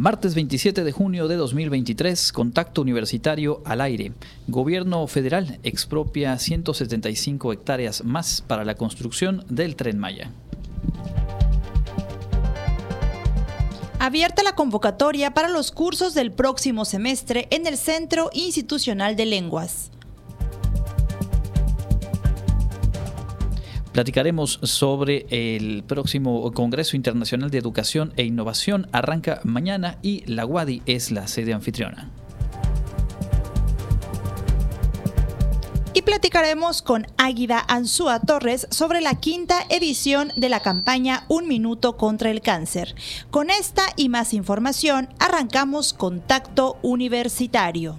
Martes 27 de junio de 2023, contacto universitario al aire. Gobierno federal expropia 175 hectáreas más para la construcción del tren Maya. Abierta la convocatoria para los cursos del próximo semestre en el Centro Institucional de Lenguas. Platicaremos sobre el próximo Congreso Internacional de Educación e Innovación. Arranca mañana y la UADI es la sede anfitriona. Y platicaremos con Águida Ansúa Torres sobre la quinta edición de la campaña Un Minuto contra el Cáncer. Con esta y más información arrancamos Contacto Universitario.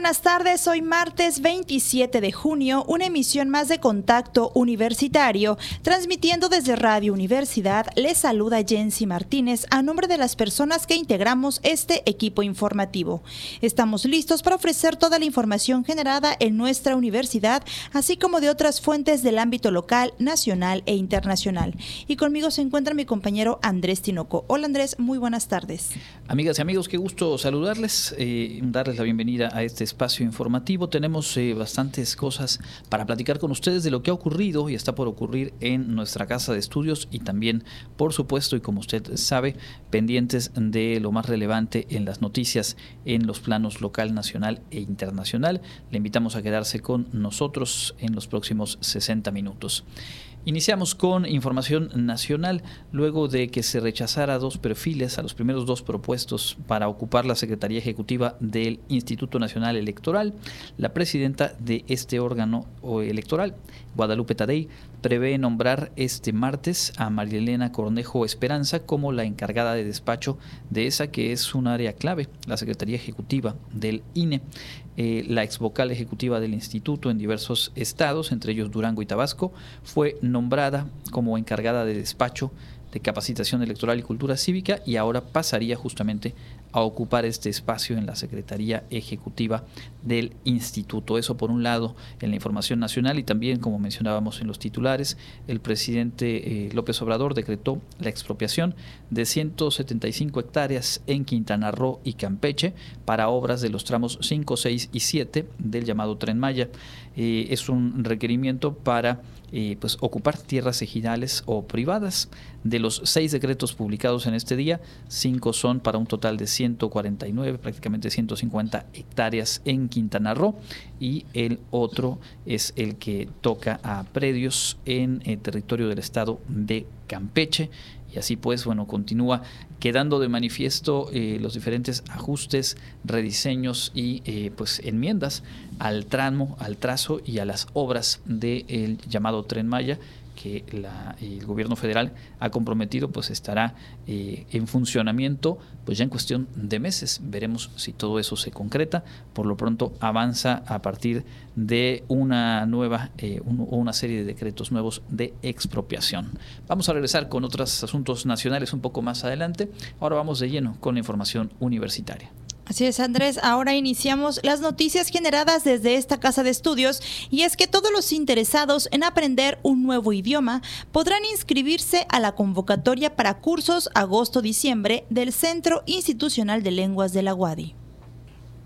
Buenas tardes, hoy martes 27 de junio, una emisión más de Contacto Universitario, transmitiendo desde Radio Universidad. Les saluda Jensi Martínez a nombre de las personas que integramos este equipo informativo. Estamos listos para ofrecer toda la información generada en nuestra universidad, así como de otras fuentes del ámbito local, nacional e internacional. Y conmigo se encuentra mi compañero Andrés Tinoco. Hola Andrés, muy buenas tardes. Amigas y amigos, qué gusto saludarles, eh, darles la bienvenida a este espacio informativo. Tenemos eh, bastantes cosas para platicar con ustedes de lo que ha ocurrido y está por ocurrir en nuestra casa de estudios y también, por supuesto, y como usted sabe, pendientes de lo más relevante en las noticias en los planos local, nacional e internacional. Le invitamos a quedarse con nosotros en los próximos 60 minutos. Iniciamos con información nacional luego de que se rechazara dos perfiles a los primeros dos propuestos para ocupar la Secretaría Ejecutiva del Instituto Nacional Electoral. La presidenta de este órgano electoral, Guadalupe Tadei, prevé nombrar este martes a Marilena Cornejo Esperanza como la encargada de despacho de esa que es un área clave, la Secretaría Ejecutiva del INE. Eh, la ex vocal ejecutiva del instituto en diversos estados, entre ellos Durango y Tabasco, fue nombrada como encargada de despacho de capacitación electoral y cultura cívica y ahora pasaría justamente a ocupar este espacio en la Secretaría Ejecutiva del Instituto. Eso por un lado en la información nacional y también, como mencionábamos en los titulares, el presidente eh, López Obrador decretó la expropiación de 175 hectáreas en Quintana Roo y Campeche para obras de los tramos 5, 6 y 7 del llamado Tren Maya. Eh, es un requerimiento para eh, pues, ocupar tierras ejidales o privadas. De los seis decretos publicados en este día, cinco son para un total de 149, prácticamente 150 hectáreas en Quintana Roo y el otro es el que toca a predios en el territorio del estado de Campeche y así pues, bueno, continúa quedando de manifiesto eh, los diferentes ajustes, rediseños y eh, pues enmiendas al tramo, al trazo y a las obras del llamado Tren Maya que el gobierno federal ha comprometido pues estará eh, en funcionamiento pues ya en cuestión de meses. Veremos si todo eso se concreta. Por lo pronto avanza a partir de una nueva eh, una serie de decretos nuevos de expropiación. Vamos a regresar con otros asuntos nacionales un poco más adelante. Ahora vamos de lleno con la información universitaria Así es, Andrés. Ahora iniciamos las noticias generadas desde esta casa de estudios y es que todos los interesados en aprender un nuevo idioma podrán inscribirse a la convocatoria para cursos agosto-diciembre del Centro Institucional de Lenguas de la UADI.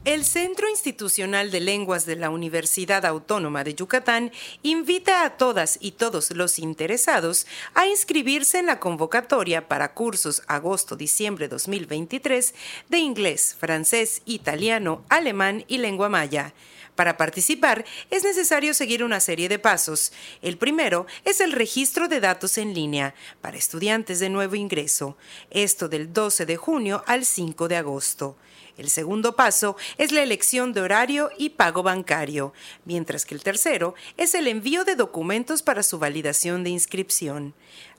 El Centro Institucional de Lenguas de la Universidad Autónoma de Yucatán invita a todas y todos los interesados a inscribirse en la convocatoria para cursos agosto-diciembre 2023 de inglés, francés, italiano, alemán y lengua maya. Para participar es necesario seguir una serie de pasos. El primero es el registro de datos en línea para estudiantes de nuevo ingreso, esto del 12 de junio al 5 de agosto. El segundo paso es la elección de horario y pago bancario, mientras que el tercero es el envío de documentos para su validación de inscripción.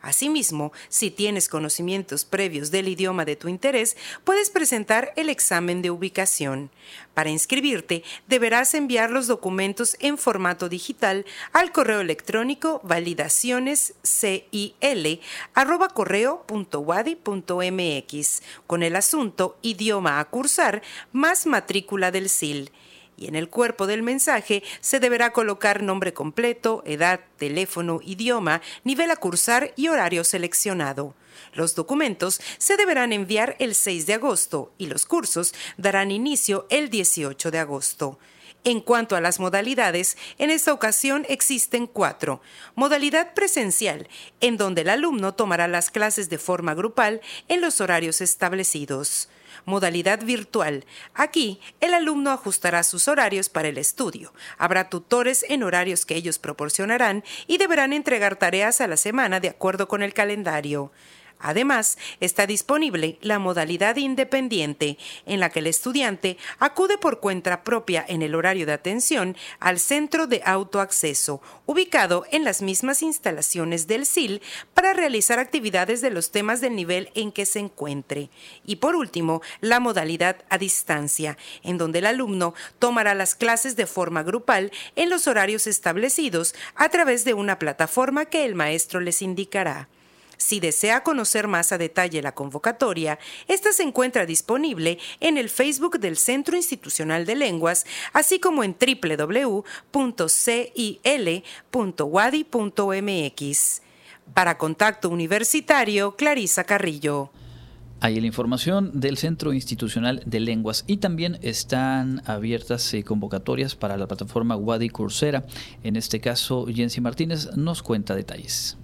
Asimismo, si tienes conocimientos previos del idioma de tu interés, puedes presentar el examen de ubicación. Para inscribirte, deberás enviar los documentos en formato digital al correo electrónico validacionescil@correo.wadi.mx con el asunto idioma a cursar más matrícula del SIL y en el cuerpo del mensaje se deberá colocar nombre completo, edad, teléfono, idioma, nivel a cursar y horario seleccionado. Los documentos se deberán enviar el 6 de agosto y los cursos darán inicio el 18 de agosto. En cuanto a las modalidades, en esta ocasión existen cuatro. Modalidad presencial, en donde el alumno tomará las clases de forma grupal en los horarios establecidos modalidad virtual. Aquí, el alumno ajustará sus horarios para el estudio. Habrá tutores en horarios que ellos proporcionarán y deberán entregar tareas a la semana de acuerdo con el calendario. Además, está disponible la modalidad independiente, en la que el estudiante acude por cuenta propia en el horario de atención al centro de autoacceso, ubicado en las mismas instalaciones del SIL, para realizar actividades de los temas del nivel en que se encuentre. Y por último, la modalidad a distancia, en donde el alumno tomará las clases de forma grupal en los horarios establecidos a través de una plataforma que el maestro les indicará. Si desea conocer más a detalle la convocatoria, esta se encuentra disponible en el Facebook del Centro Institucional de Lenguas, así como en www.cil.wadi.mx. Para Contacto Universitario, Clarisa Carrillo. Hay la información del Centro Institucional de Lenguas y también están abiertas eh, convocatorias para la plataforma Wadi Coursera. En este caso, Jensi Martínez nos cuenta detalles.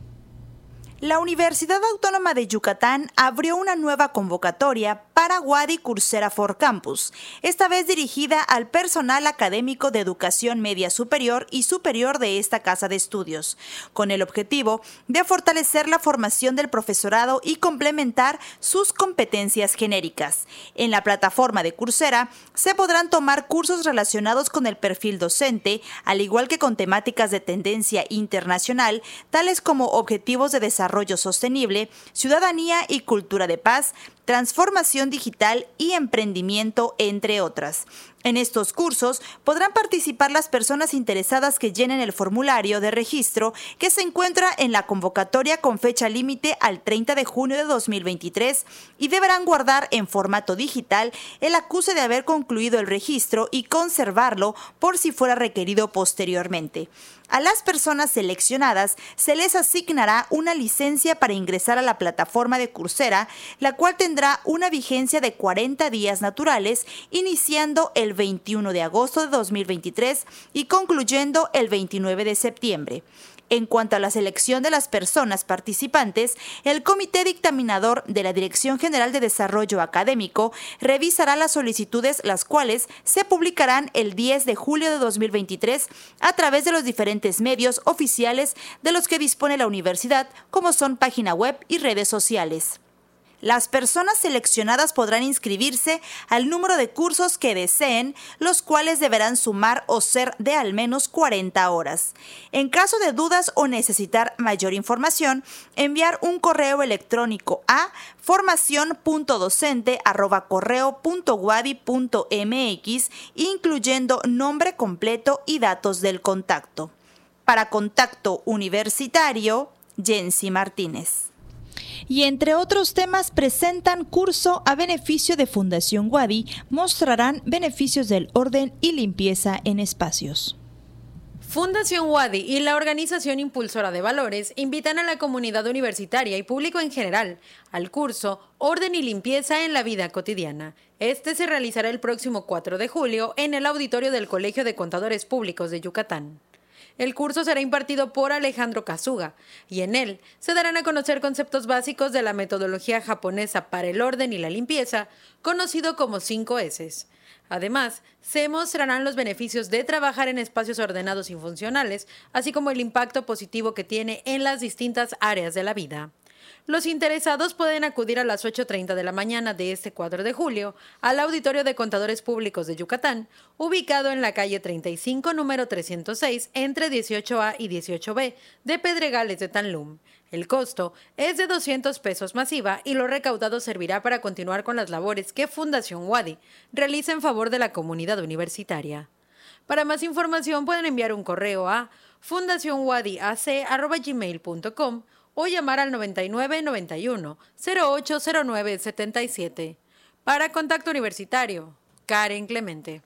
La Universidad Autónoma de Yucatán abrió una nueva convocatoria para Wadi Coursera for Campus, esta vez dirigida al personal académico de educación media superior y superior de esta casa de estudios, con el objetivo de fortalecer la formación del profesorado y complementar sus competencias genéricas. En la plataforma de Coursera se podrán tomar cursos relacionados con el perfil docente, al igual que con temáticas de tendencia internacional, tales como objetivos de desarrollo desarrollo sostenible, ciudadanía y cultura de paz, transformación digital y emprendimiento, entre otras. En estos cursos podrán participar las personas interesadas que llenen el formulario de registro que se encuentra en la convocatoria con fecha límite al 30 de junio de 2023 y deberán guardar en formato digital el acuse de haber concluido el registro y conservarlo por si fuera requerido posteriormente. A las personas seleccionadas se les asignará una licencia para ingresar a la plataforma de Coursera, la cual tendrá una vigencia de 40 días naturales, iniciando el 21 de agosto de 2023 y concluyendo el 29 de septiembre. En cuanto a la selección de las personas participantes, el Comité Dictaminador de la Dirección General de Desarrollo Académico revisará las solicitudes, las cuales se publicarán el 10 de julio de 2023 a través de los diferentes medios oficiales de los que dispone la universidad, como son página web y redes sociales. Las personas seleccionadas podrán inscribirse al número de cursos que deseen, los cuales deberán sumar o ser de al menos 40 horas. En caso de dudas o necesitar mayor información, enviar un correo electrónico a formación.docente@correo.guadi.mx incluyendo nombre completo y datos del contacto. Para contacto universitario, Jensi Martínez y entre otros temas presentan curso a beneficio de Fundación Wadi, mostrarán beneficios del orden y limpieza en espacios. Fundación Wadi y la Organización Impulsora de Valores invitan a la comunidad universitaria y público en general al curso Orden y Limpieza en la Vida Cotidiana. Este se realizará el próximo 4 de julio en el auditorio del Colegio de Contadores Públicos de Yucatán. El curso será impartido por Alejandro Kazuga y en él se darán a conocer conceptos básicos de la metodología japonesa para el orden y la limpieza, conocido como 5 S. Además, se mostrarán los beneficios de trabajar en espacios ordenados y funcionales, así como el impacto positivo que tiene en las distintas áreas de la vida. Los interesados pueden acudir a las 8.30 de la mañana de este 4 de julio al Auditorio de Contadores Públicos de Yucatán, ubicado en la calle 35, número 306, entre 18A y 18B de Pedregales de Tanlum. El costo es de 200 pesos masiva y lo recaudado servirá para continuar con las labores que Fundación Wadi realiza en favor de la comunidad universitaria. Para más información pueden enviar un correo a fundacionwadiac.gmail.com o llamar al 99 91 0809 77. Para Contacto Universitario, Karen Clemente.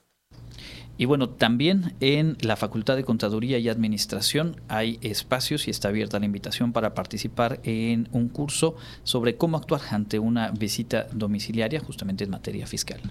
Y bueno, también en la Facultad de Contaduría y Administración hay espacios y está abierta la invitación para participar en un curso sobre cómo actuar ante una visita domiciliaria justamente en materia fiscal.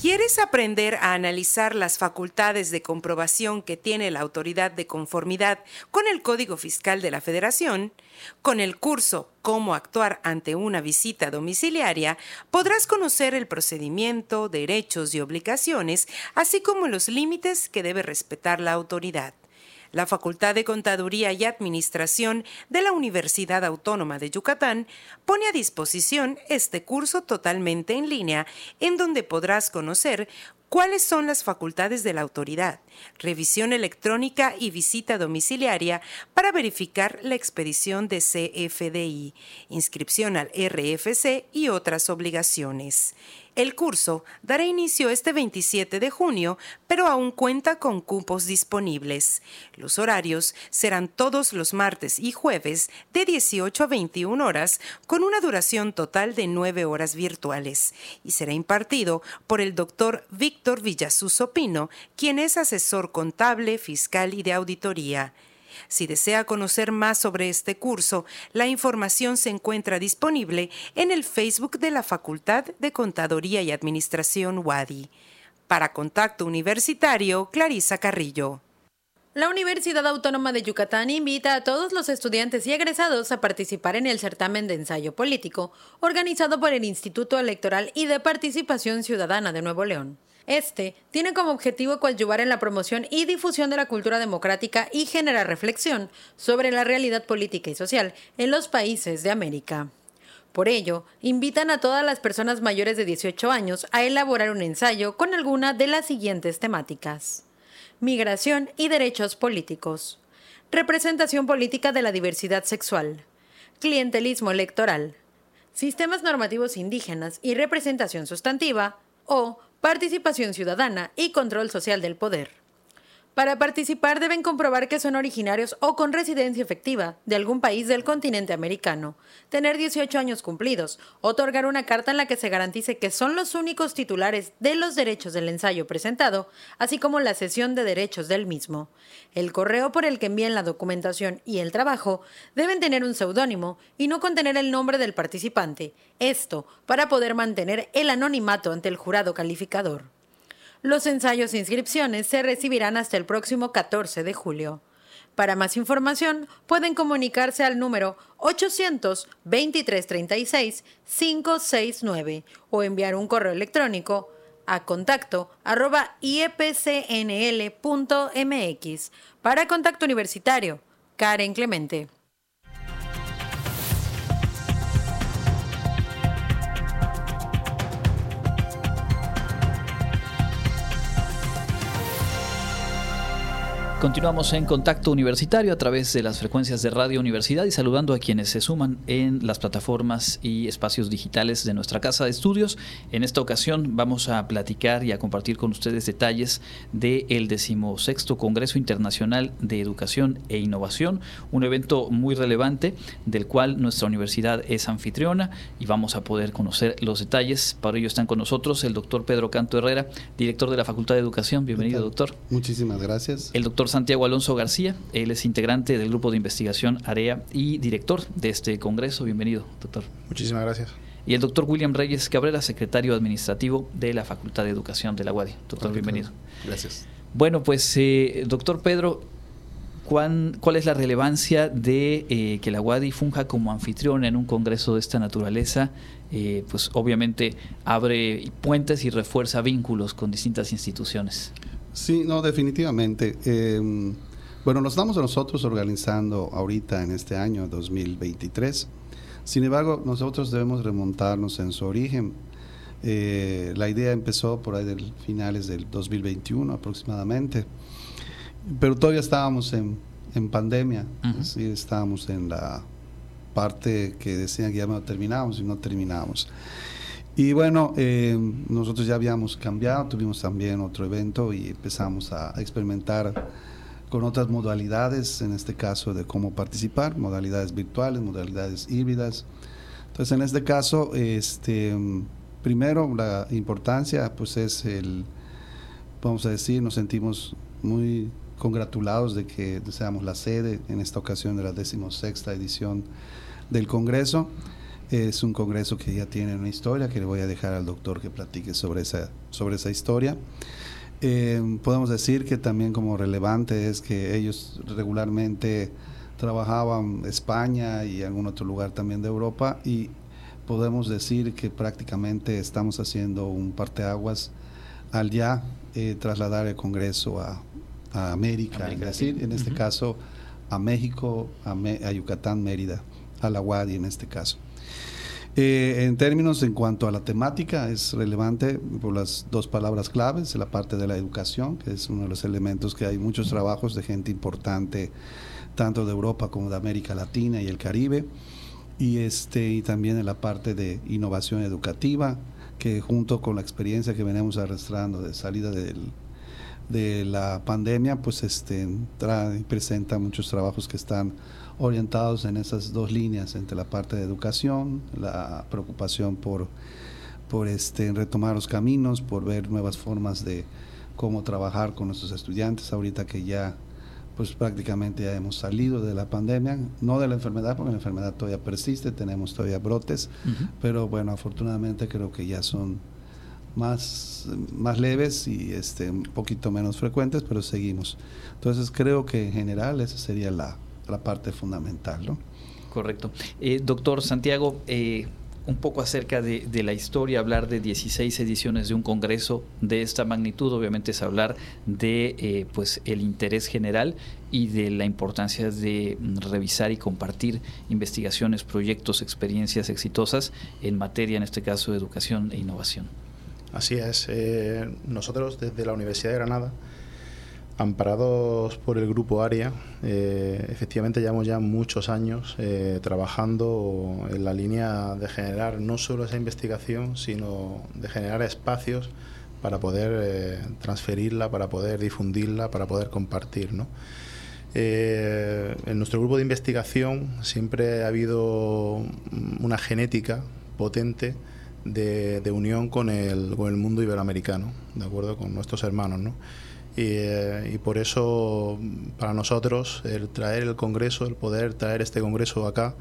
¿Quieres aprender a analizar las facultades de comprobación que tiene la autoridad de conformidad con el Código Fiscal de la Federación? Con el curso Cómo actuar ante una visita domiciliaria, podrás conocer el procedimiento, derechos y obligaciones, así como los límites que debe respetar la autoridad la Facultad de Contaduría y Administración de la Universidad Autónoma de Yucatán pone a disposición este curso totalmente en línea en donde podrás conocer ¿Cuáles son las facultades de la autoridad? Revisión electrónica y visita domiciliaria para verificar la expedición de CFDI, inscripción al RFC y otras obligaciones. El curso dará inicio este 27 de junio, pero aún cuenta con cupos disponibles. Los horarios serán todos los martes y jueves de 18 a 21 horas, con una duración total de 9 horas virtuales, y será impartido por el doctor Víctor Villasuz Pino, quien es asesor contable, fiscal y de auditoría. Si desea conocer más sobre este curso, la información se encuentra disponible en el Facebook de la Facultad de Contaduría y Administración WADI. Para Contacto Universitario, Clarisa Carrillo. La Universidad Autónoma de Yucatán invita a todos los estudiantes y egresados a participar en el certamen de ensayo político organizado por el Instituto Electoral y de Participación Ciudadana de Nuevo León. Este tiene como objetivo coadyuvar en la promoción y difusión de la cultura democrática y generar reflexión sobre la realidad política y social en los países de América. Por ello, invitan a todas las personas mayores de 18 años a elaborar un ensayo con alguna de las siguientes temáticas. Migración y derechos políticos. Representación política de la diversidad sexual. Clientelismo electoral. Sistemas normativos indígenas y representación sustantiva. O participación ciudadana y control social del poder. Para participar deben comprobar que son originarios o con residencia efectiva de algún país del continente americano, tener 18 años cumplidos, otorgar una carta en la que se garantice que son los únicos titulares de los derechos del ensayo presentado, así como la cesión de derechos del mismo. El correo por el que envíen la documentación y el trabajo deben tener un seudónimo y no contener el nombre del participante, esto para poder mantener el anonimato ante el jurado calificador. Los ensayos e inscripciones se recibirán hasta el próximo 14 de julio. Para más información, pueden comunicarse al número 800-2336-569 o enviar un correo electrónico a contacto arroba iepcnl.mx. Para Contacto Universitario, Karen Clemente. Continuamos en contacto universitario a través de las frecuencias de Radio Universidad y saludando a quienes se suman en las plataformas y espacios digitales de nuestra casa de estudios. En esta ocasión vamos a platicar y a compartir con ustedes detalles del decimosexto Congreso Internacional de Educación e Innovación, un evento muy relevante del cual nuestra universidad es anfitriona y vamos a poder conocer los detalles. Para ello están con nosotros el doctor Pedro Canto Herrera, director de la Facultad de Educación. Bienvenido, doctor. Muchísimas gracias. El doctor Santiago Alonso García. Él es integrante del grupo de investigación AREA y director de este congreso. Bienvenido, doctor. Muchísimas gracias. Y el doctor William Reyes Cabrera, secretario administrativo de la Facultad de Educación de la UADI. Doctor, bienvenido. Gracias. Bueno, pues, eh, doctor Pedro, ¿cuál, ¿cuál es la relevancia de eh, que la UADI funja como anfitrión en un congreso de esta naturaleza? Eh, pues obviamente abre puentes y refuerza vínculos con distintas instituciones. Sí, no, definitivamente. Em, Bueno, nos estamos nosotros organizando ahorita en este año 2023. Sin embargo, nosotros debemos remontarnos en su origen. Eh, la idea empezó por ahí del finales del 2021 aproximadamente, pero todavía estábamos en, pandemia, estábamos en la parte que decían que ya no terminamos y no terminamos. Y bueno, eh, nosotros ya habíamos cambiado, tuvimos también otro evento y empezamos a experimentar con otras modalidades, en este caso de cómo participar, modalidades virtuales, modalidades híbridas. Entonces, en este caso, este, primero la importancia pues es el, vamos a decir, nos sentimos muy congratulados de que seamos la sede en esta ocasión de la decimosexta edición del Congreso. Es un congreso que ya tiene una historia que le voy a dejar al doctor que platique sobre esa, sobre esa historia. Eh, podemos decir que también como relevante es que ellos regularmente trabajaban España y algún otro lugar también de Europa y podemos decir que prácticamente estamos haciendo un parteaguas al ya eh, trasladar el Congreso a, América, es decir, en este caso a México, a, a Yucatán, Mérida, a la UADI en este caso. Eh, en términos en cuanto a la temática, es relevante por las dos palabras claves, la parte de la educación, que es uno de los elementos que hay muchos trabajos de gente importante, tanto de Europa como de América Latina y el Caribe, y, este, y también en la parte de innovación educativa, que junto con la experiencia que venimos arrastrando de salida del, de la pandemia, pues este, presenta muchos trabajos que están orientados en esas dos líneas, entre la parte de educación, la preocupación por, por este, retomar los caminos, por ver nuevas formas de cómo trabajar con nuestros estudiantes, ahorita que ya pues prácticamente ya hemos salido de la pandemia, no de la enfermedad, porque la enfermedad todavía persiste, tenemos todavía brotes, pero bueno, afortunadamente creo que ya son más, más leves y este, un poquito menos frecuentes, pero seguimos. Entonces creo que en general esa sería la, la parte fundamental. ¿no? Correcto. Eh, doctor Santiago, eh, un poco acerca de, la historia, hablar de 16 ediciones de un congreso de esta magnitud, obviamente es hablar de eh, pues el interés general y de la importancia de revisar y compartir investigaciones, proyectos, experiencias exitosas en materia, en este caso, de educación e innovación. Así es. nosotros desde la Universidad de Granada Amparados por el grupo ARIA, eh, efectivamente llevamos ya muchos años eh, trabajando en la línea de generar no solo esa investigación, sino de generar espacios para poder eh, transferirla, para poder difundirla, para poder compartir. en nuestro grupo de investigación siempre ha habido una genética potente de, unión con el, con el mundo iberoamericano, de acuerdo con nuestros hermanos. ¿no? Eh, y, por eso para nosotros el traer el Congreso, el poder traer este Congreso acá,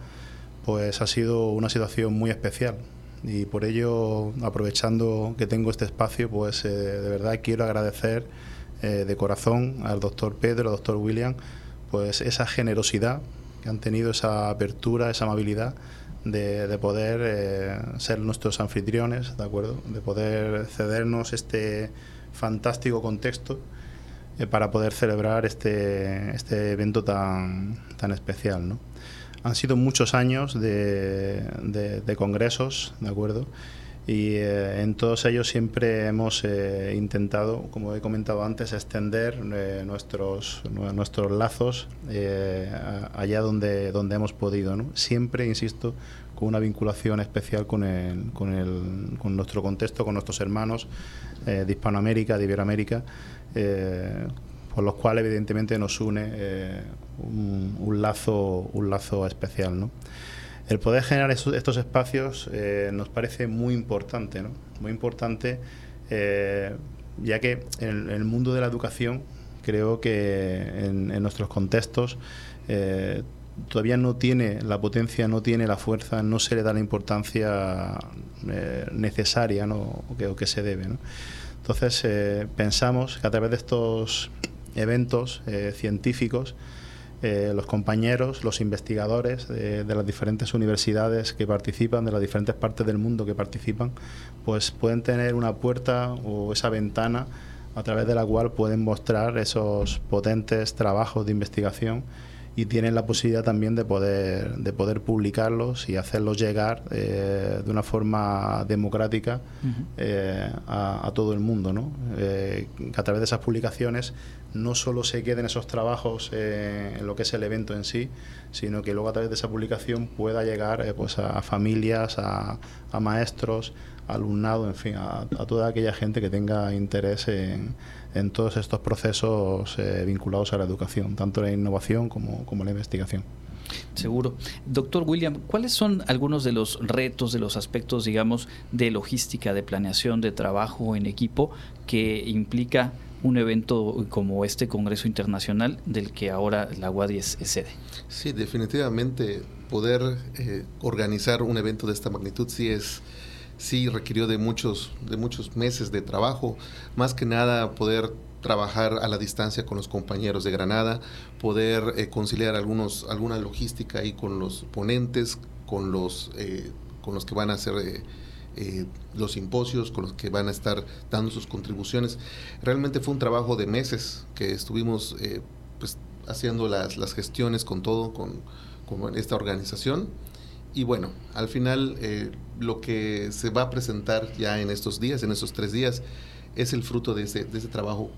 pues ha sido una situación muy especial. Y por ello, aprovechando que tengo este espacio, pues eh, de verdad quiero agradecer eh, de corazón al doctor Pedro, al doctor William, pues esa generosidad que han tenido, esa apertura, esa amabilidad de, de poder ser nuestros anfitriones, ¿de acuerdo? De poder cedernos este fantástico contexto eh, para poder celebrar este, este evento tan, tan especial. ¿no? Han sido muchos años de, de, congresos, ¿de acuerdo? Y eh, en todos ellos siempre hemos eh, intentado, como he comentado antes, extender nuestros, nuestros lazos allá donde, donde hemos podido. ¿no? Siempre, insisto, con una vinculación especial con, el, con, el, con nuestro contexto, con nuestros hermanos de Hispanoamérica, de Iberoamérica, eh, por los cuales evidentemente nos une eh, un, lazo, un lazo especial. ¿no? El poder generar estos espacios eh, nos parece muy importante, ¿no? muy importante ya que en, el mundo de la educación creo que en, en nuestros contextos todavía no tiene la potencia, no tiene la fuerza, no se le da la importancia necesaria ¿no? o, que, o que se debe. ¿no? Entonces, eh, pensamos que a través de estos eventos eh, científicos, eh, los compañeros, los investigadores de, las diferentes universidades que participan, de las diferentes partes del mundo que participan, pues pueden tener una puerta o esa ventana a través de la cual pueden mostrar esos potentes trabajos de investigación y tienen la posibilidad también de poder, de poder publicarlos y hacerlos llegar eh, de una forma democrática eh, a, todo el mundo. ¿no? Eh, que a través de esas publicaciones no solo se queden esos trabajos en lo que es el evento en sí, sino que luego a través de esa publicación pueda llegar pues a familias, a, a maestros, alumnado, en fin, a, toda aquella gente que tenga interés en, en todos estos procesos eh, vinculados a la educación, tanto la innovación como, como la investigación. Seguro. Doctor William, ¿cuáles son algunos de los retos, de los aspectos, digamos, de logística, de planeación, de trabajo en equipo que implica un evento como este Congreso Internacional del que ahora la UADI es, sede? Sí, definitivamente poder eh, organizar un evento de esta magnitud sí es sí requirió de muchos, de muchos meses de trabajo, más que nada poder trabajar a la distancia con los compañeros de Granada, poder eh, conciliar algunos, alguna logística ahí con los ponentes, con los, eh, con los que van a hacer eh, los simposios, con los que van a estar dando sus contribuciones. Realmente fue un trabajo de meses que estuvimos pues, haciendo las, las gestiones con todo, con, con esta organización y bueno, al final eh, lo que se va a presentar ya en estos días, en estos tres días, es el fruto de ese, de ese trabajo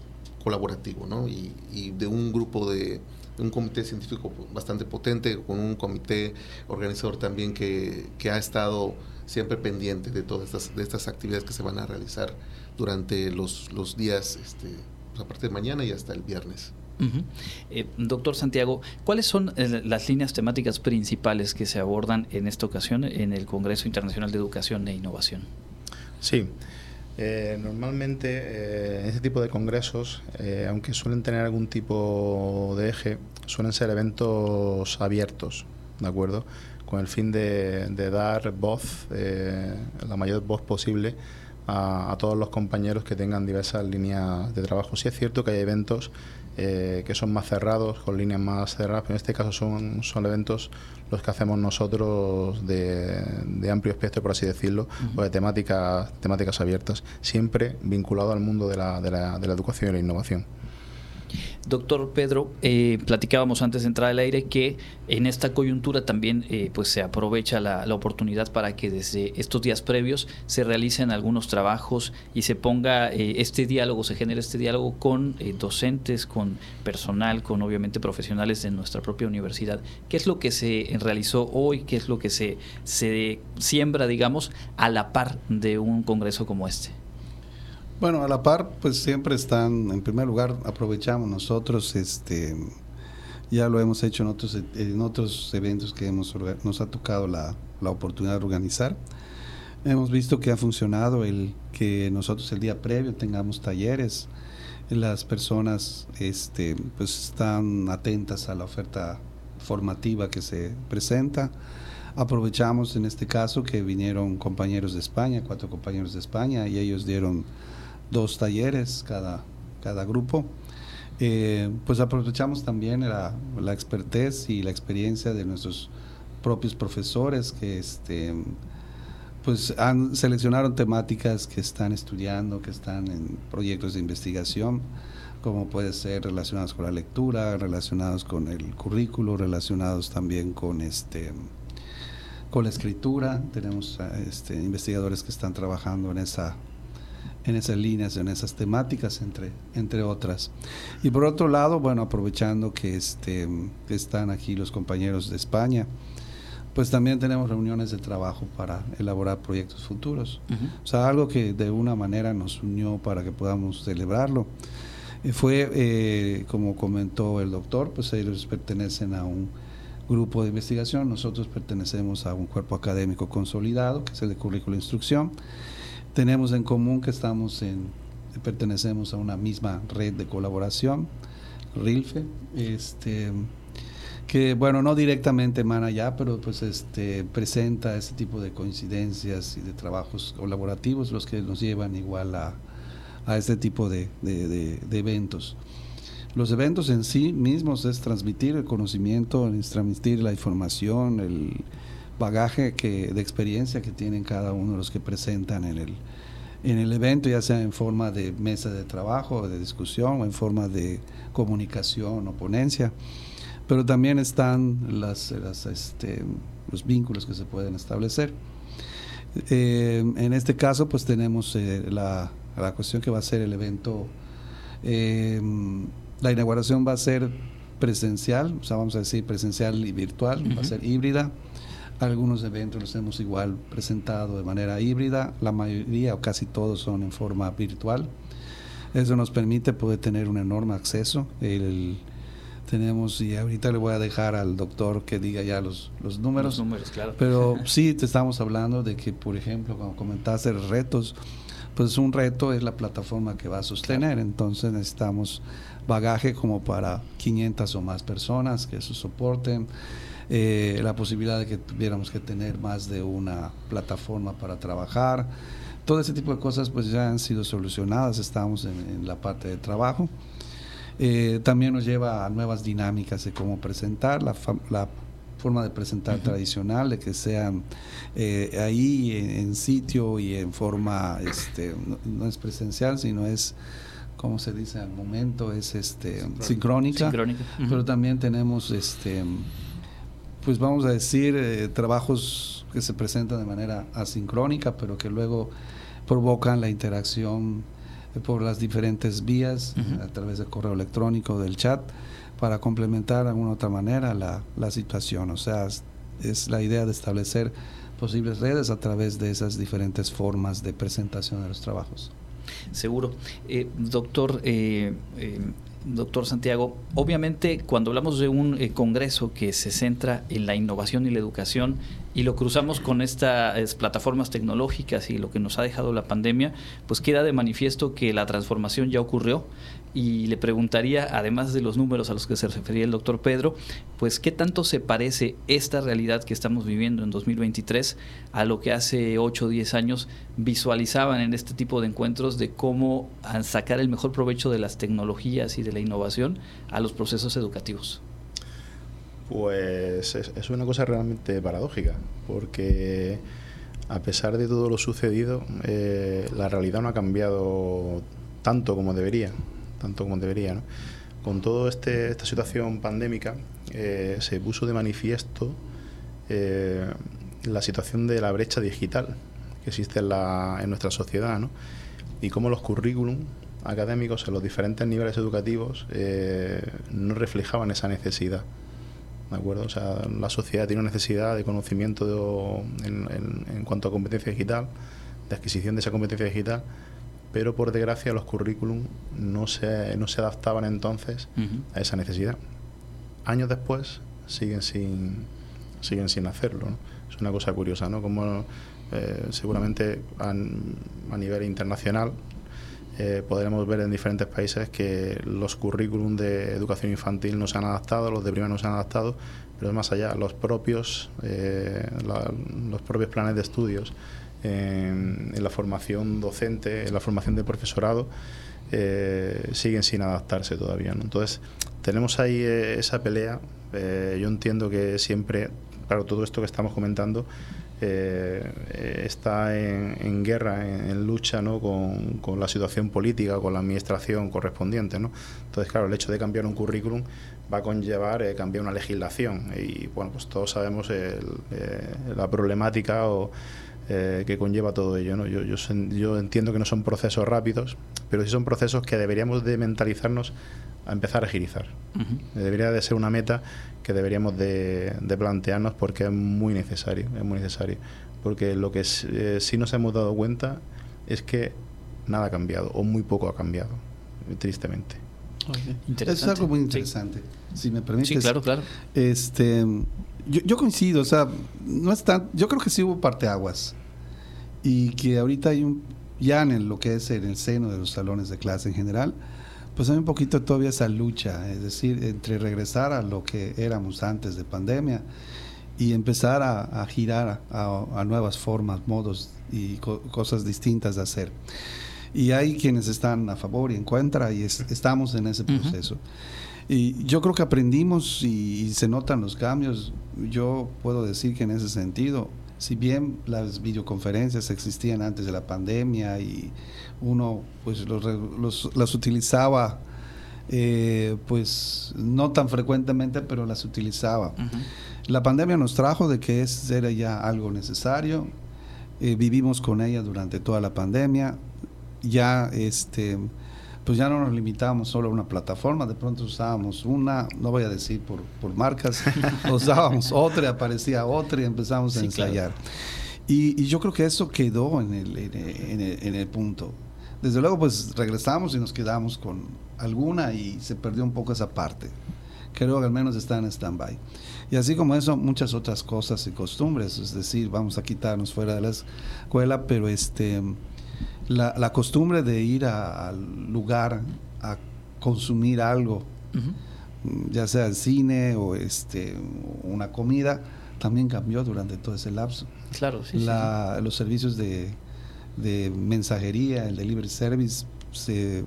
colaborativo, ¿no? Y, y de un grupo de, un comité científico bastante potente, con un comité organizador también que, que ha estado siempre pendiente de todas estas, de estas actividades que se van a realizar durante los, los días, este, pues, a partir de mañana y hasta el viernes. Eh, doctor Santiago, ¿cuáles son eh, las líneas temáticas principales que se abordan en esta ocasión en el Congreso Internacional de Educación e Innovación? Sí. Eh, normalmente en este tipo de congresos, aunque suelen tener algún tipo de eje, suelen ser eventos abiertos, ¿de acuerdo? Con el fin de, dar voz, la mayor voz posible a, a, todos los compañeros que tengan diversas líneas de trabajo. Sí es cierto que hay eventos eh, que son más cerrados, con líneas más cerradas, pero en este caso son, son eventos los que hacemos nosotros de, amplio espectro, por así decirlo, o de temáticas, temáticas abiertas, siempre vinculado al mundo de la, de la, de la educación y la innovación. Doctor Pedro, eh, platicábamos antes de entrar al aire que en esta coyuntura también eh, pues se aprovecha la, oportunidad para que desde estos días previos se realicen algunos trabajos y se ponga eh, este diálogo, se genere este diálogo con docentes, con personal, con obviamente profesionales de nuestra propia universidad. ¿Qué es lo que se realizó hoy? ¿Qué es lo que se, se siembra, digamos, a la par de un congreso como este? Bueno, a la par, pues siempre están, en primer lugar, aprovechamos nosotros, este, ya lo hemos hecho en otros, en otros eventos que hemos, nos ha tocado la, la oportunidad de organizar. Hemos visto que ha funcionado el que nosotros el día previo tengamos talleres, las personas este, pues están atentas a la oferta formativa que se presenta. Aprovechamos en este caso que vinieron compañeros de España, cuatro compañeros de España, y ellos dieron dos talleres cada, cada grupo. Eh, pues aprovechamos también la, la, expertez y la experiencia de nuestros propios profesores que este, pues han seleccionaron temáticas que están estudiando, que están en proyectos de investigación, como puede ser relacionados con la lectura, relacionados con el currículo, relacionados también con este con la escritura. Tenemos este, investigadores que están trabajando en esa en esas líneas, en esas temáticas, entre, entre otras. Y por otro lado, bueno, aprovechando que, este, están aquí los compañeros de España, pues también tenemos reuniones de trabajo para elaborar proyectos futuros. O sea, algo que de una manera nos unió para que podamos celebrarlo. fue, eh, como comentó el doctor, pues ellos pertenecen a un grupo de investigación, nosotros pertenecemos a un cuerpo académico consolidado, que es el de currículo de instrucción tenemos en común que estamos en, pertenecemos a una misma red de colaboración, RILFE, este, que bueno, no directamente emana ya, pero pues este, presenta ese tipo de coincidencias y de trabajos colaborativos los que nos llevan igual a, a este tipo de, de, eventos. Los eventos en sí mismos es transmitir el conocimiento, es transmitir la información, el, bagaje que, de experiencia que tienen cada uno de los que presentan en el, en el evento, ya sea en forma de mesa de trabajo, de discusión o en forma de comunicación o ponencia. Pero también están las, este, los vínculos que se pueden establecer. Eh, en este caso, pues tenemos eh, la, la, cuestión que va a ser el evento. Eh, la inauguración va a ser presencial, o sea, vamos a decir presencial y virtual, va a ser híbrida. Algunos eventos los hemos igual presentado de manera híbrida, la mayoría o casi todos son en forma virtual. Eso nos permite poder tener un enorme acceso. El, tenemos, y ahorita le voy a dejar al doctor que diga ya los, los números. Los números, claro. Pero sí te estamos hablando de que, por ejemplo, como comentaste, retos, pues un reto es la plataforma que va a sostener. Entonces necesitamos bagaje como para 500 o más personas que eso soporten. Eh, la posibilidad de que tuviéramos que tener más de una plataforma para trabajar. Todo ese tipo de cosas pues ya han sido solucionadas, estamos en, la parte de trabajo. Eh, también nos lleva a nuevas dinámicas de cómo presentar, la, forma de presentar tradicional, de que sean eh, ahí en, sitio y en forma, este, no, es presencial, sino es como se dice al momento, es este sincrónica, pero también tenemos este pues vamos a decir, eh, trabajos que se presentan de manera asincrónica, pero que luego provocan la interacción eh, por las diferentes vías, a través del correo electrónico, del chat, para complementar de alguna otra manera la, la situación. O sea, es, la idea de establecer posibles redes a través de esas diferentes formas de presentación de los trabajos. Seguro. Eh, doctor, eh, doctor Santiago, obviamente cuando hablamos de un eh, congreso que se centra en la innovación y la educación y lo cruzamos con estas plataformas tecnológicas y lo que nos ha dejado la pandemia, pues queda de manifiesto que la transformación ya ocurrió y le preguntaría, además de los números a los que se refería el doctor Pedro, pues qué tanto se parece esta realidad que estamos viviendo en 2023 a lo que hace 8 o 10 años visualizaban en este tipo de encuentros de cómo sacar el mejor provecho de las tecnologías y de la innovación a los procesos educativos. Pues es, una cosa realmente paradójica, porque a pesar de todo lo sucedido, eh, la realidad no ha cambiado tanto como debería tanto como debería. ¿no? Con toda este, esta situación pandémica eh, se puso de manifiesto eh, la situación de la brecha digital que existe en, la, en nuestra sociedad ¿no? y cómo los currículum académicos en los diferentes niveles educativos eh, no reflejaban esa necesidad. ¿De acuerdo? O sea, la sociedad tiene una necesidad de conocimiento en, en cuanto a competencia digital, de adquisición de esa competencia digital, pero por desgracia los currículum no se, no se adaptaban entonces a esa necesidad. Años después siguen sin, siguen sin hacerlo. Es una cosa curiosa, ¿no? Como eh, seguramente a, nivel internacional eh, podremos ver en diferentes países que los currículum de educación infantil no se han adaptado, los de primaria no se han adaptado, pero más allá, los propios, eh, los propios planes de estudios en, la formación docente, en la formación de profesorado, eh, siguen sin adaptarse todavía. Entonces, tenemos ahí eh, esa pelea. Eh, yo entiendo que siempre, claro, todo esto que estamos comentando está en, guerra, en, lucha ¿no? con, con, la situación política, con la administración correspondiente. ¿no? Entonces, claro, el hecho de cambiar un currículum va a conllevar cambiar una legislación. Y bueno, pues todos sabemos la problemática o eh, que conlleva todo ello. ¿no? Yo, yo, yo, entiendo que no son procesos rápidos, pero sí son procesos que deberíamos de mentalizarnos a empezar a agilizar. Debería de ser una meta que deberíamos de, plantearnos porque es muy necesario, es muy necesario. Porque lo que eh, sí nos hemos dado cuenta es que nada ha cambiado, o muy poco ha cambiado, tristemente. Es algo muy interesante, si me permites. Sí, claro, claro. Este, yo, yo, coincido, o sea, no es tan, yo creo que sí hubo parteaguas y que ahorita hay un, ya en lo que es en el seno de los salones de clase en general, pues hay un poquito todavía esa lucha, es decir, entre regresar a lo que éramos antes de pandemia y empezar a, girar a, nuevas formas, modos y cosas distintas de hacer. Y hay quienes están a favor y en contra y estamos en ese proceso. Y yo creo que aprendimos y, se notan los cambios. Yo puedo decir que en ese sentido si bien las videoconferencias existían antes de la pandemia y uno pues las utilizaba eh, pues no tan frecuentemente, pero las utilizaba. La pandemia nos trajo de que es, era ya algo necesario, eh, vivimos con ella durante toda la pandemia, ya este pues ya no nos limitábamos solo a una plataforma, de pronto usábamos una, no voy a decir por, por marcas, usábamos otra, aparecía otra y empezamos a ensayar. Y, yo creo que eso quedó en el, en el, punto. Desde luego, pues regresamos y nos quedamos con alguna y se perdió un poco esa parte. Creo que al menos está en stand-by. Y así como eso, muchas otras cosas y costumbres, es decir, vamos a quitarnos fuera de la escuela, pero este la, costumbre de ir al lugar a consumir algo, ya sea el cine o este una comida, también cambió durante todo ese lapso. Claro, sí, Los servicios de, mensajería, el delivery service, se,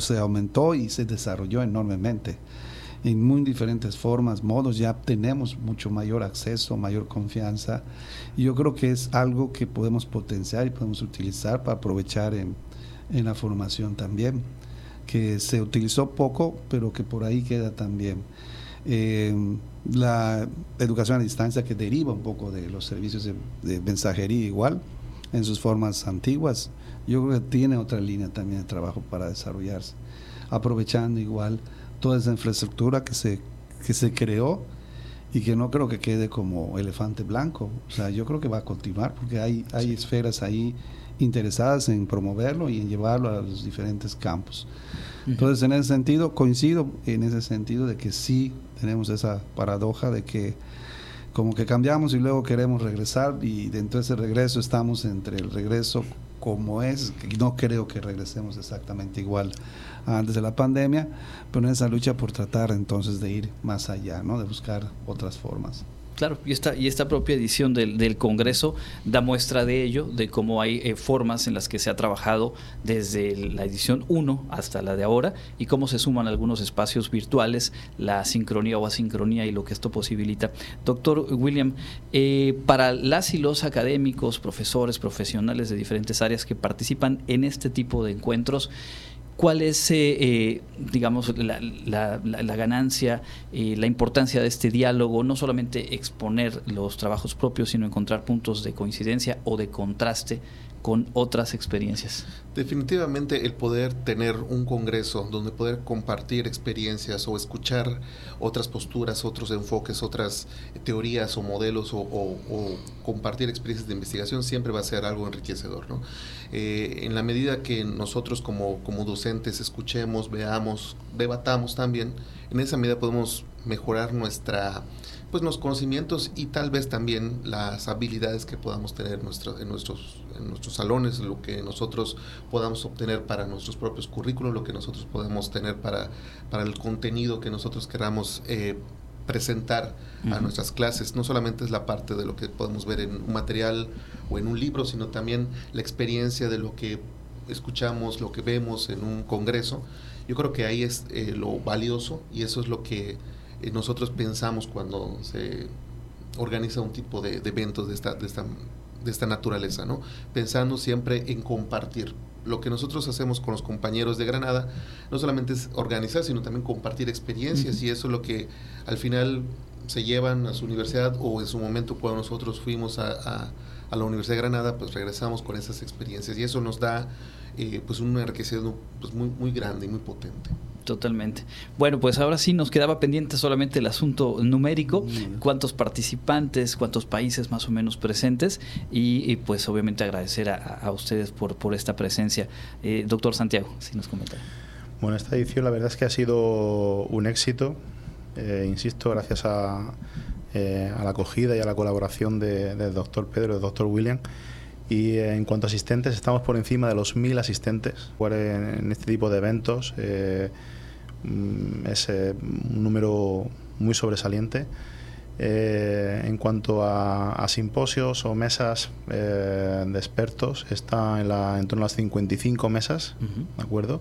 se aumentó y se desarrolló enormemente en muy diferentes formas, modos, ya tenemos mucho mayor acceso, mayor confianza. Y yo creo que es algo que podemos potenciar y podemos utilizar para aprovechar en, la formación también, que se utilizó poco, pero que por ahí queda también. Eh, la educación a distancia que deriva un poco de los servicios de, de, mensajería igual, en sus formas antiguas, yo creo que tiene otra línea también de trabajo para desarrollarse, aprovechando igual toda esa infraestructura que se, que se creó y que no creo que quede como elefante blanco. O sea, yo creo que va a continuar porque hay, hay esferas ahí interesadas en promoverlo y en llevarlo a los diferentes campos. Entonces, en ese sentido, coincido en ese sentido de que sí tenemos esa paradoja de que como que cambiamos y luego queremos regresar y dentro de ese regreso estamos entre el regreso como es, no creo que regresemos exactamente igual antes de la pandemia, pero en esa lucha por tratar entonces de ir más allá, ¿no? de buscar otras formas. Claro, y esta, y esta propia edición del, del Congreso da muestra de ello, de cómo hay eh, formas en las que se ha trabajado desde la edición 1 hasta la de ahora y cómo se suman algunos espacios virtuales, la sincronía o asincronía y lo que esto posibilita. Doctor William, eh, para las y los académicos, profesores, profesionales de diferentes áreas que participan en este tipo de encuentros, cuál es, eh, eh, digamos, la, ganancia, eh, la importancia de este diálogo, no solamente exponer los trabajos propios, sino encontrar puntos de coincidencia o de contraste con otras experiencias. Definitivamente el poder tener un congreso donde poder compartir experiencias o escuchar otras posturas, otros enfoques, otras teorías o modelos o, compartir experiencias de investigación siempre va a ser algo enriquecedor. ¿no? Eh, en la medida que nosotros como, como docentes escuchemos, veamos, debatamos también, en esa medida podemos mejorar nuestra pues los conocimientos y tal vez también las habilidades que podamos tener en, en, nuestros, en nuestros salones, lo que nosotros podamos obtener para nuestros propios currículos, lo que nosotros podemos tener para, para el contenido que nosotros queramos eh, presentar a nuestras clases. No solamente es la parte de lo que podemos ver en un material o en un libro, sino también la experiencia de lo que escuchamos, lo que vemos en un congreso. Yo creo que ahí es eh, lo valioso y eso es lo que eh, nosotros pensamos cuando se organiza un tipo de, eventos de esta, de, esta, de esta naturaleza, ¿no? Pensando siempre en compartir. Lo que nosotros hacemos con los compañeros de Granada no solamente es organizar, sino también compartir experiencias y eso es lo que al final se llevan a su universidad o en su momento cuando nosotros fuimos a, a, la Universidad de Granada, pues regresamos con esas experiencias y eso nos da eh, pues un enriquecimiento pues muy, muy grande y muy potente. Totalmente. Bueno, pues ahora sí nos quedaba pendiente solamente el asunto numérico, cuántos participantes, cuántos países más o menos presentes y, pues obviamente agradecer a, ustedes por, por esta presencia. Eh, doctor Santiago, si nos comenta. Bueno, esta edición la verdad es que ha sido un éxito, eh, insisto, gracias a, eh, a, la acogida y a la colaboración del doctor Pedro y del doctor William. Y en cuanto a asistentes, estamos por encima de los mil asistentes en este tipo de eventos. Es eh, un número muy sobresaliente. Eh, en cuanto a, simposios o mesas eh, de expertos, está en, la, en torno a las 55 mesas, ¿de acuerdo?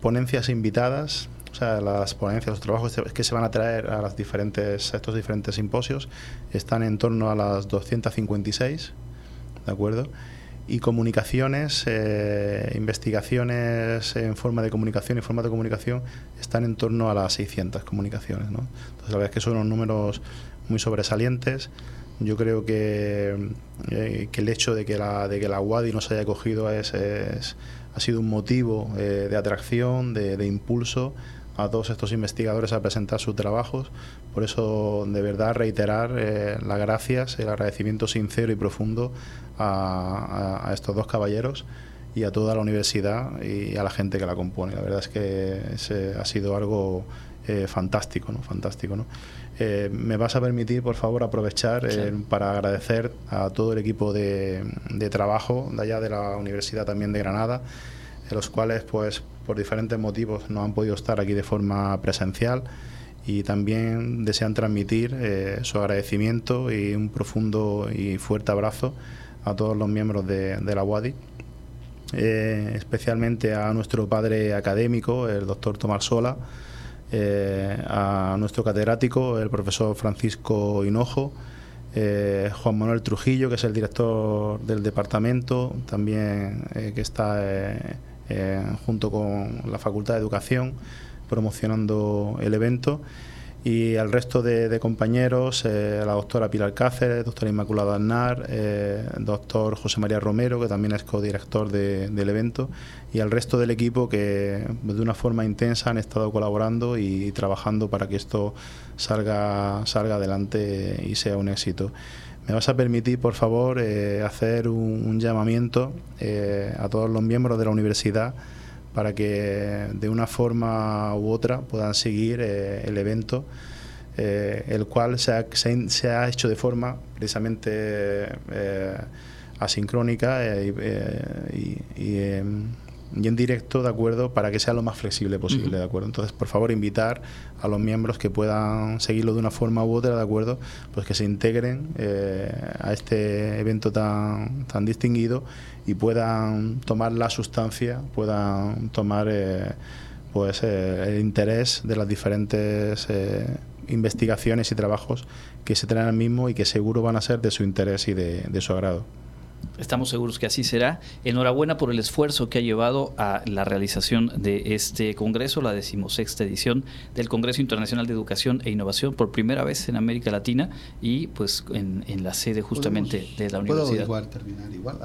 ponencias invitadas, o sea, las ponencias, los trabajos que se van a traer a, las diferentes, estos diferentes simposios están en torno a las 256, ¿de acuerdo? Y comunicaciones, eh, investigaciones en forma de comunicación y forma de comunicación están en torno a las 600 comunicaciones. Entonces, la verdad es que son unos números muy sobresalientes. Yo creo que, eh, que el hecho de que la, de que la UADI nos haya cogido es, ha sido un motivo eh, de atracción, de, de impulso a todos estos investigadores a presentar sus trabajos. Por eso, de verdad, reiterar eh, las gracias, el agradecimiento sincero y profundo a, estos dos caballeros y a toda la universidad y a la gente que la compone. La verdad es que ha sido algo eh, fantástico, ¿no? Fantástico, ¿no? Eh, me vas a permitir, por favor, aprovechar para agradecer a todo el equipo de, de trabajo de allá de la Universidad también de Granada, en los cuales, pues, por diferentes motivos no han podido estar aquí de forma presencial y también desean transmitir eh, su agradecimiento y un profundo y fuerte abrazo a todos los miembros de, la UADI, eh, especialmente a nuestro padre académico, el doctor Tomás Sola, eh, a nuestro catedrático, el profesor Francisco Hinojo, Juan Manuel Trujillo, que es el director del departamento, también que está eh, junto con la Facultad de Educación, promocionando el evento. Y al resto de, compañeros, eh, la doctora Pilar Cáceres, doctora Inmaculada Aznar, eh, doctor José María Romero, que también es codirector del evento, y al resto del equipo que de una forma intensa han estado colaborando y, trabajando para que esto salga, salga adelante y sea un éxito. Me vas a permitir, por favor, eh, hacer un, llamamiento eh, a todos los miembros de la universidad para que de una forma u otra puedan seguir eh, el evento, el cual se ha, hecho de forma precisamente asincrónica y, em, y en directo, ¿de acuerdo? Para que sea lo más flexible posible, ¿de acuerdo? Entonces, por favor, invitar a los miembros que puedan seguirlo de una forma u otra, ¿de acuerdo? Pues que se integren eh, a este evento tan, tan distinguido y puedan tomar la sustancia, puedan tomar eh, pues eh, el interés de las diferentes investigaciones y trabajos que se traen al mismo y que seguro van a ser de su interés y de su agrado. Estamos seguros que así será. Enhorabuena por el esfuerzo que ha llevado a la realización de este congreso, la decimosexta edición del Congreso Internacional de Educación e Innovación, por primera vez en América Latina y pues en, la sede justamente de la universidad. ¿Puedo igual terminar igual,